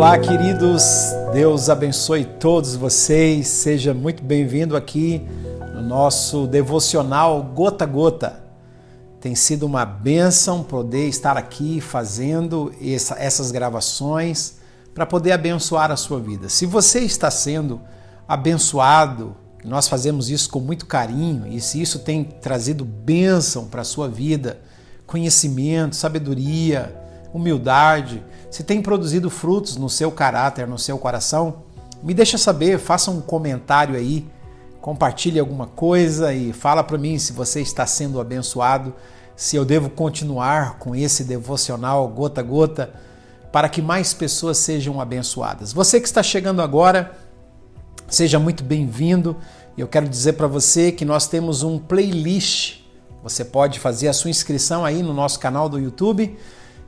Olá, queridos. Deus abençoe todos vocês. Seja muito bem-vindo aqui no nosso devocional Gota a Gota. Tem sido uma bênção poder estar aqui fazendo essa, essas gravações para poder abençoar a sua vida. Se você está sendo abençoado, nós fazemos isso com muito carinho e se isso tem trazido bênção para a sua vida, conhecimento, sabedoria, humildade, se tem produzido frutos no seu caráter, no seu coração, me deixa saber, faça um comentário aí, compartilhe alguma coisa e fala para mim se você está sendo abençoado, se eu devo continuar com esse devocional gota a gota para que mais pessoas sejam abençoadas. Você que está chegando agora, seja muito bem-vindo. Eu quero dizer para você que nós temos um playlist. Você pode fazer a sua inscrição aí no nosso canal do YouTube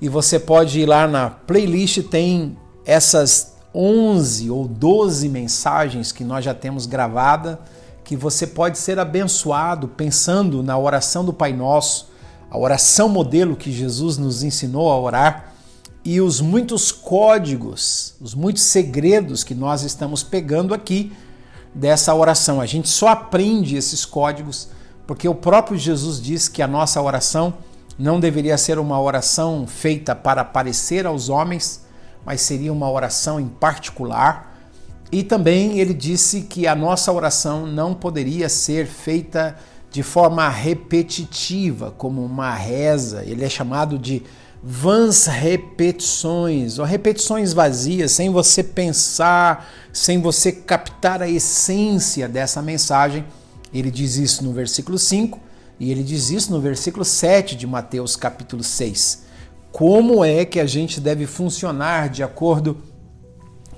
e você pode ir lá na playlist, tem essas 11 ou 12 mensagens que nós já temos gravada, que você pode ser abençoado pensando na oração do Pai Nosso, a oração modelo que Jesus nos ensinou a orar e os muitos códigos, os muitos segredos que nós estamos pegando aqui dessa oração. A gente só aprende esses códigos porque o próprio Jesus diz que a nossa oração não deveria ser uma oração feita para aparecer aos homens, mas seria uma oração em particular. E também ele disse que a nossa oração não poderia ser feita de forma repetitiva, como uma reza. Ele é chamado de vãs repetições, ou repetições vazias, sem você pensar, sem você captar a essência dessa mensagem. Ele diz isso no versículo 5 e ele diz isso no versículo 7 de Mateus capítulo 6. Como é que a gente deve funcionar de acordo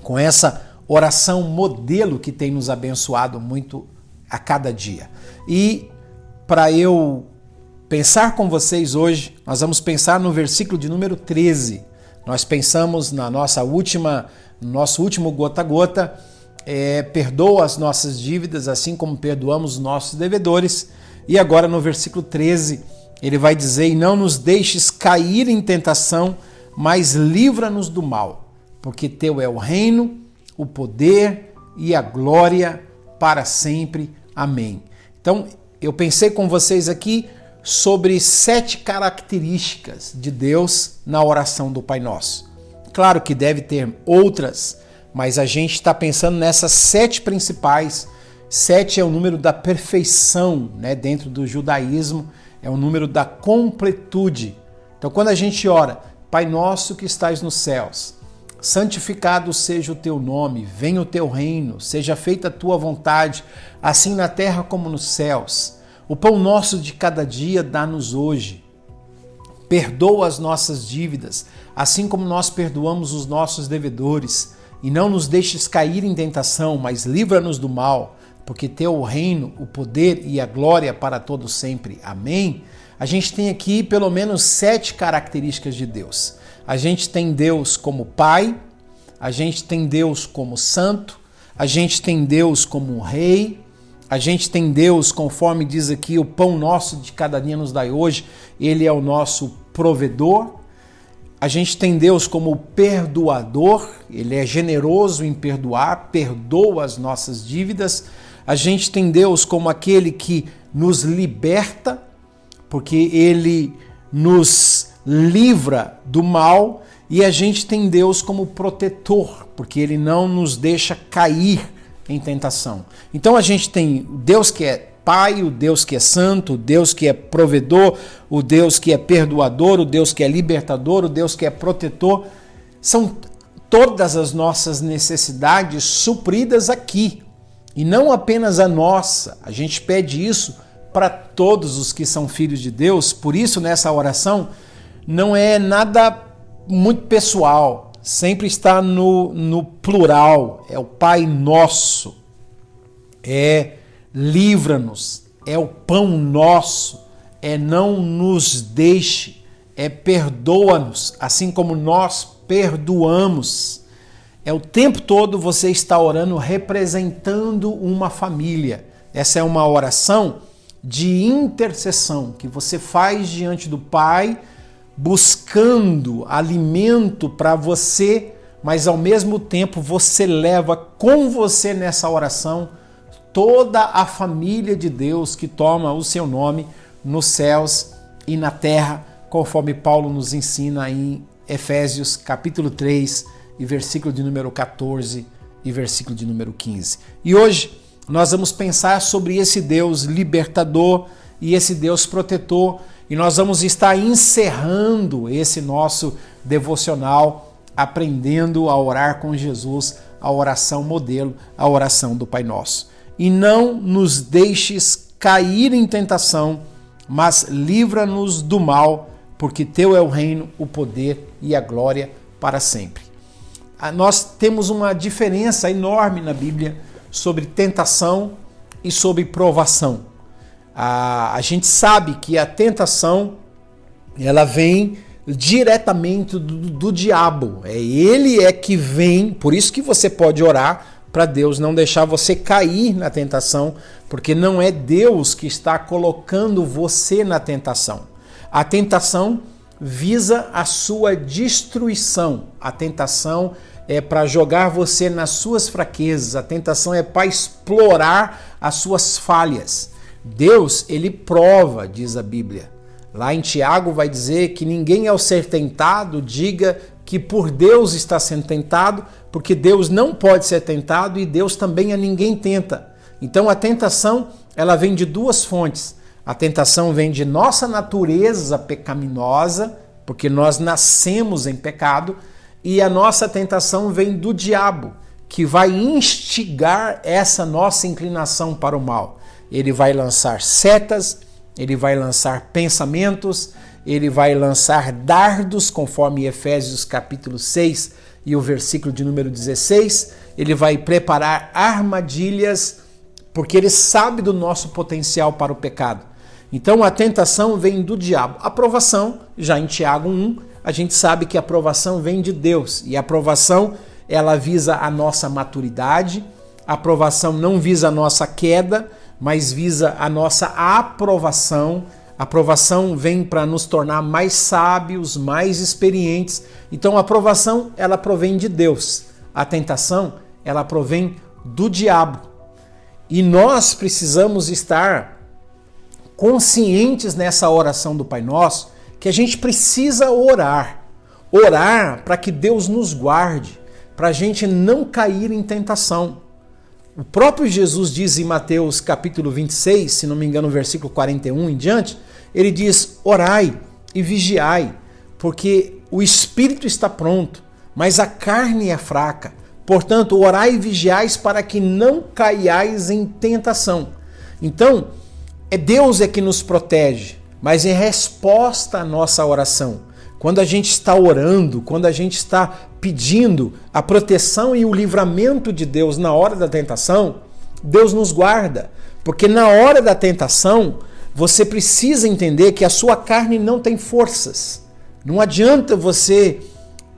com essa oração modelo que tem nos abençoado muito a cada dia? E para eu pensar com vocês hoje, nós vamos pensar no versículo de número 13. Nós pensamos na nossa última, no nosso último gota a gota, é, perdoa as nossas dívidas, assim como perdoamos os nossos devedores. E agora no versículo 13, ele vai dizer: E não nos deixes cair em tentação, mas livra-nos do mal, porque teu é o reino, o poder e a glória para sempre. Amém. Então, eu pensei com vocês aqui sobre sete características de Deus na oração do Pai Nosso. Claro que deve ter outras, mas a gente está pensando nessas sete principais Sete é o número da perfeição, né? Dentro do judaísmo é o número da completude. Então, quando a gente ora, Pai nosso que estás nos céus, santificado seja o teu nome, venha o teu reino, seja feita a tua vontade, assim na terra como nos céus. O pão nosso de cada dia dá-nos hoje. Perdoa as nossas dívidas, assim como nós perdoamos os nossos devedores, e não nos deixes cair em tentação, mas livra-nos do mal porque teu o reino, o poder e a glória para todo sempre. Amém. A gente tem aqui pelo menos sete características de Deus. A gente tem Deus como Pai, a gente tem Deus como Santo, a gente tem Deus como Rei, a gente tem Deus, conforme diz aqui, o pão nosso de cada dia nos dai hoje, ele é o nosso provedor. A gente tem Deus como perdoador, ele é generoso em perdoar, perdoa as nossas dívidas. A gente tem Deus como aquele que nos liberta, porque ele nos livra do mal, e a gente tem Deus como protetor, porque ele não nos deixa cair em tentação. Então a gente tem Deus que é Pai, o Deus que é santo, o Deus que é provedor, o Deus que é perdoador, o Deus que é libertador, o Deus que é protetor. São todas as nossas necessidades supridas aqui e não apenas a nossa, a gente pede isso para todos os que são filhos de Deus, por isso nessa oração não é nada muito pessoal, sempre está no, no plural, é o Pai Nosso, é livra-nos, é o pão nosso, é não nos deixe, é perdoa-nos, assim como nós perdoamos. É o tempo todo você está orando representando uma família. Essa é uma oração de intercessão que você faz diante do Pai, buscando alimento para você mas ao mesmo tempo você leva com você nessa oração toda a família de Deus que toma o seu nome nos céus e na terra, conforme Paulo nos ensina em Efésios capítulo 3 e versículo de número 14 e versículo de número 15. E hoje nós vamos pensar sobre esse Deus libertador e esse Deus protetor, e nós vamos estar encerrando esse nosso devocional aprendendo a orar com Jesus, a oração modelo, a oração do Pai Nosso. E não nos deixes cair em tentação, mas livra-nos do mal, porque teu é o reino, o poder e a glória para sempre. Ah, nós temos uma diferença enorme na Bíblia sobre tentação e sobre provação. A, a gente sabe que a tentação ela vem diretamente do, do diabo. É ele é que vem, por isso que você pode orar para Deus não deixar você cair na tentação, porque não é Deus que está colocando você na tentação. A tentação visa a sua destruição. A tentação é para jogar você nas suas fraquezas. A tentação é para explorar as suas falhas. Deus, ele prova, diz a Bíblia. Lá em Tiago vai dizer que ninguém ao ser tentado diga que por Deus está sendo tentado, porque Deus não pode ser tentado e Deus também a ninguém tenta. Então a tentação, ela vem de duas fontes. A tentação vem de nossa natureza pecaminosa, porque nós nascemos em pecado, e a nossa tentação vem do diabo, que vai instigar essa nossa inclinação para o mal. Ele vai lançar setas, ele vai lançar pensamentos, ele vai lançar dardos, conforme Efésios capítulo 6 e o versículo de número 16. Ele vai preparar armadilhas, porque ele sabe do nosso potencial para o pecado. Então a tentação vem do diabo. A aprovação, já em Tiago 1, a gente sabe que a aprovação vem de Deus. E a aprovação, ela visa a nossa maturidade. A aprovação não visa a nossa queda, mas visa a nossa aprovação. A aprovação vem para nos tornar mais sábios, mais experientes. Então a aprovação, ela provém de Deus. A tentação, ela provém do diabo. E nós precisamos estar conscientes nessa oração do Pai Nosso que a gente precisa orar. Orar para que Deus nos guarde, para a gente não cair em tentação. O próprio Jesus diz em Mateus capítulo 26, se não me engano, versículo 41 em diante, ele diz: Orai e vigiai, porque o espírito está pronto, mas a carne é fraca. Portanto, orai e vigiais para que não caiais em tentação. Então, é Deus é que nos protege, mas em resposta à nossa oração. Quando a gente está orando, quando a gente está pedindo a proteção e o livramento de Deus na hora da tentação, Deus nos guarda. Porque na hora da tentação, você precisa entender que a sua carne não tem forças. Não adianta você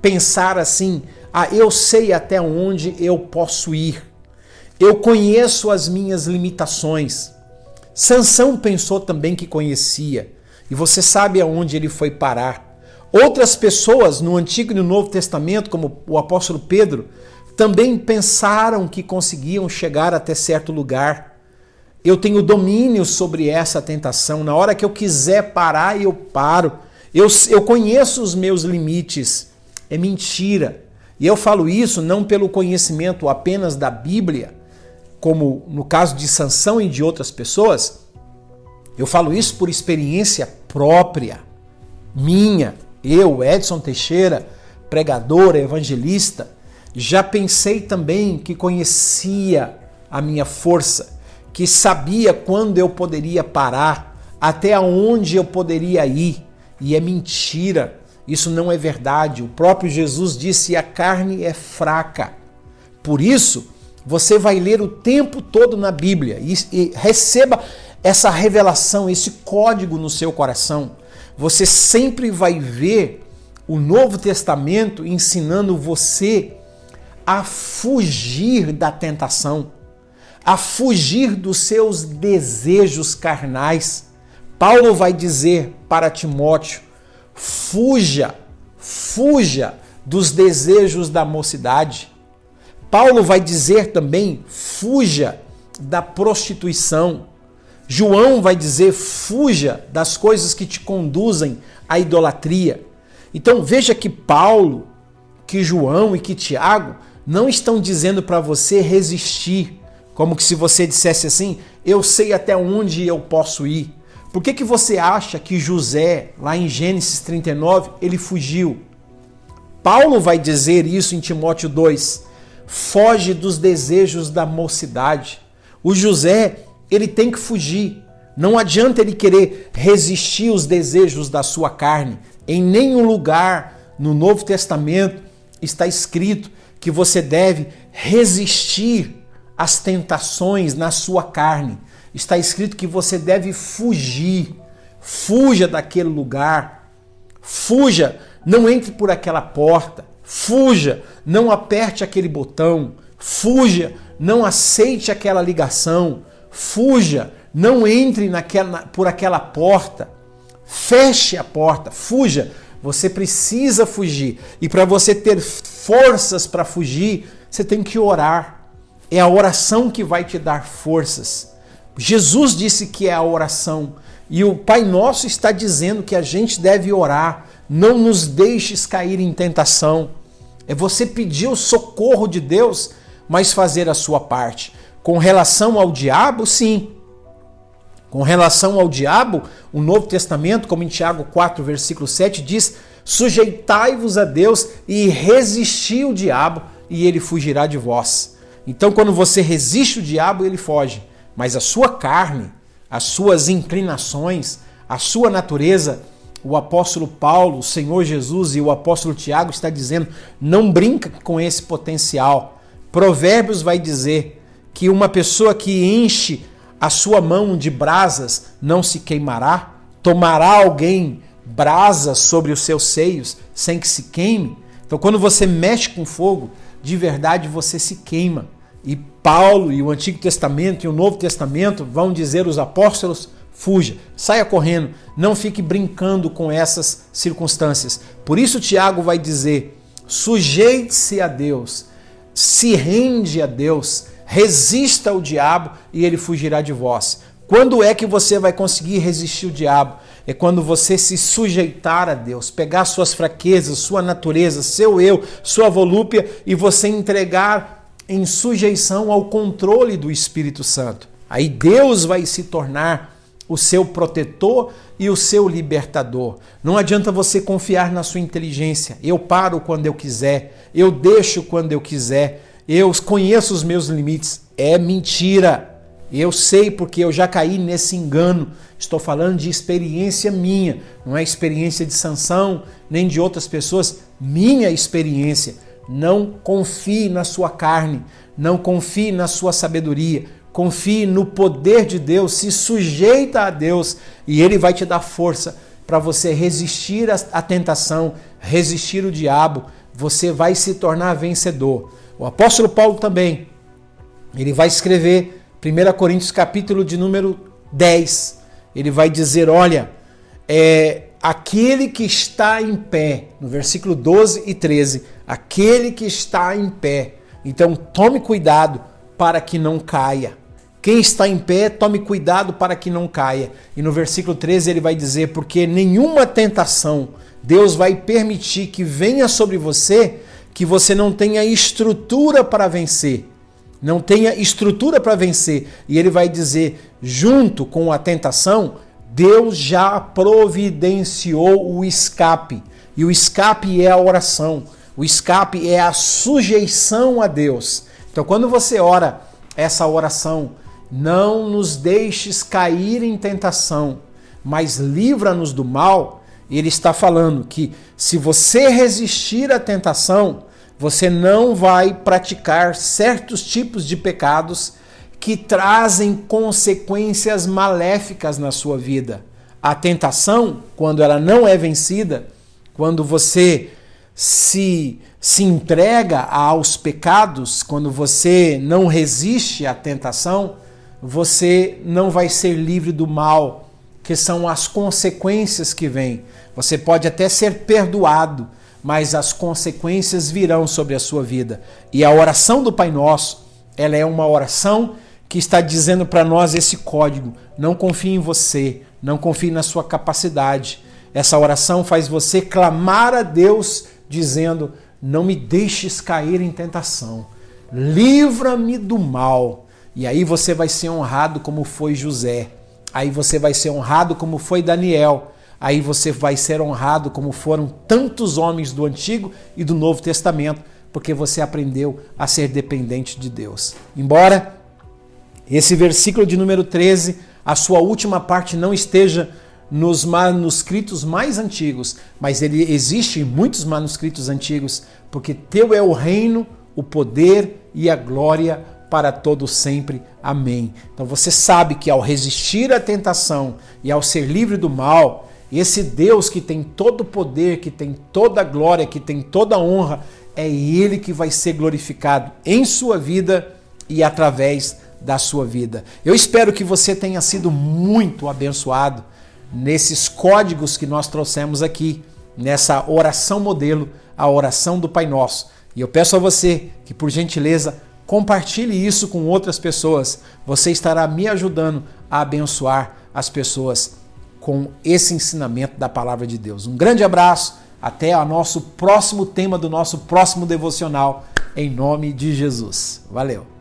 pensar assim: ah, eu sei até onde eu posso ir. Eu conheço as minhas limitações. Sansão pensou também que conhecia, e você sabe aonde ele foi parar. Outras pessoas no Antigo e no Novo Testamento, como o apóstolo Pedro, também pensaram que conseguiam chegar até certo lugar. Eu tenho domínio sobre essa tentação. Na hora que eu quiser parar, eu paro. Eu, eu conheço os meus limites. É mentira. E eu falo isso não pelo conhecimento apenas da Bíblia, como no caso de Sansão e de outras pessoas. Eu falo isso por experiência própria, minha. Eu, Edson Teixeira, pregador, evangelista, já pensei também que conhecia a minha força, que sabia quando eu poderia parar, até onde eu poderia ir. E é mentira, isso não é verdade. O próprio Jesus disse: a carne é fraca. Por isso, você vai ler o tempo todo na Bíblia e, e receba essa revelação, esse código no seu coração você sempre vai ver o Novo Testamento ensinando você a fugir da tentação, a fugir dos seus desejos carnais. Paulo vai dizer para Timóteo: fuja, fuja dos desejos da mocidade. Paulo vai dizer também: fuja da prostituição. João vai dizer: fuja das coisas que te conduzem à idolatria. Então veja que Paulo, que João e que Tiago não estão dizendo para você resistir, como que se você dissesse assim: eu sei até onde eu posso ir. Por que, que você acha que José, lá em Gênesis 39, ele fugiu? Paulo vai dizer isso em Timóteo 2. Foge dos desejos da mocidade. O José, ele tem que fugir. Não adianta ele querer resistir os desejos da sua carne. Em nenhum lugar no Novo Testamento está escrito que você deve resistir às tentações na sua carne. Está escrito que você deve fugir. Fuja daquele lugar. Fuja, não entre por aquela porta. Fuja, não aperte aquele botão. Fuja, não aceite aquela ligação. Fuja, não entre naquela, por aquela porta. Feche a porta, fuja. Você precisa fugir. E para você ter forças para fugir, você tem que orar. É a oração que vai te dar forças. Jesus disse que é a oração. E o Pai Nosso está dizendo que a gente deve orar. Não nos deixes cair em tentação. É você pedir o socorro de Deus, mas fazer a sua parte. Com relação ao diabo, sim. Com relação ao diabo, o Novo Testamento, como em Tiago 4, versículo 7, diz: Sujeitai-vos a Deus e resisti o diabo, e ele fugirá de vós. Então, quando você resiste o diabo, ele foge. Mas a sua carne, as suas inclinações, a sua natureza, o apóstolo Paulo, o Senhor Jesus e o apóstolo Tiago está dizendo: não brinca com esse potencial. Provérbios vai dizer que uma pessoa que enche a sua mão de brasas não se queimará? Tomará alguém brasas sobre os seus seios sem que se queime? Então, quando você mexe com fogo, de verdade você se queima. E Paulo e o Antigo Testamento e o Novo Testamento vão dizer os apóstolos: fuja, saia correndo, não fique brincando com essas circunstâncias. Por isso, Tiago vai dizer: sujeite-se a Deus, se rende a Deus, resista ao diabo e ele fugirá de vós. Quando é que você vai conseguir resistir o diabo? É quando você se sujeitar a Deus, pegar suas fraquezas, sua natureza, seu eu, sua volúpia e você entregar em sujeição ao controle do Espírito Santo. Aí Deus vai se tornar o seu protetor e o seu libertador. Não adianta você confiar na sua inteligência. Eu paro quando eu quiser, eu deixo quando eu quiser eu conheço os meus limites. É mentira. Eu sei porque eu já caí nesse engano. Estou falando de experiência minha, não é experiência de sanção nem de outras pessoas. Minha experiência. Não confie na sua carne, não confie na sua sabedoria. Confie no poder de Deus, se sujeita a Deus e Ele vai te dar força para você resistir à tentação, resistir o diabo. Você vai se tornar vencedor. O apóstolo Paulo também, ele vai escrever 1 Coríntios capítulo de número 10. Ele vai dizer, olha, é, aquele que está em pé, no versículo 12 e 13, aquele que está em pé. Então tome cuidado para que não caia. Quem está em pé, tome cuidado para que não caia. E no versículo 13 ele vai dizer: Porque nenhuma tentação Deus vai permitir que venha sobre você que você não tenha estrutura para vencer. Não tenha estrutura para vencer. E ele vai dizer, junto com a tentação, Deus já providenciou o escape. E o escape é a oração. O escape é a sujeição a Deus. Então, quando você ora essa oração, não nos deixes cair em tentação, mas livra-nos do mal. Ele está falando que se você resistir à tentação, você não vai praticar certos tipos de pecados que trazem consequências maléficas na sua vida. A tentação, quando ela não é vencida, quando você se, se entrega aos pecados, quando você não resiste à tentação, você não vai ser livre do mal, que são as consequências que vêm. Você pode até ser perdoado, mas as consequências virão sobre a sua vida. E a oração do Pai Nosso, ela é uma oração que está dizendo para nós esse código: não confie em você, não confie na sua capacidade. Essa oração faz você clamar a Deus dizendo: não me deixes cair em tentação, livra-me do mal. E aí você vai ser honrado como foi José. Aí você vai ser honrado como foi Daniel. Aí você vai ser honrado como foram tantos homens do Antigo e do Novo Testamento, porque você aprendeu a ser dependente de Deus. Embora esse versículo de número 13, a sua última parte não esteja nos manuscritos mais antigos, mas ele existe em muitos manuscritos antigos, porque teu é o reino, o poder e a glória para todo sempre. Amém. Então você sabe que ao resistir à tentação e ao ser livre do mal, esse Deus que tem todo o poder, que tem toda a glória, que tem toda a honra, é ele que vai ser glorificado em sua vida e através da sua vida. Eu espero que você tenha sido muito abençoado nesses códigos que nós trouxemos aqui, nessa oração modelo, a oração do Pai Nosso. E eu peço a você que, por gentileza, compartilhe isso com outras pessoas. Você estará me ajudando a abençoar as pessoas com esse ensinamento da palavra de Deus. Um grande abraço, até o nosso próximo tema do nosso próximo devocional, em nome de Jesus. Valeu!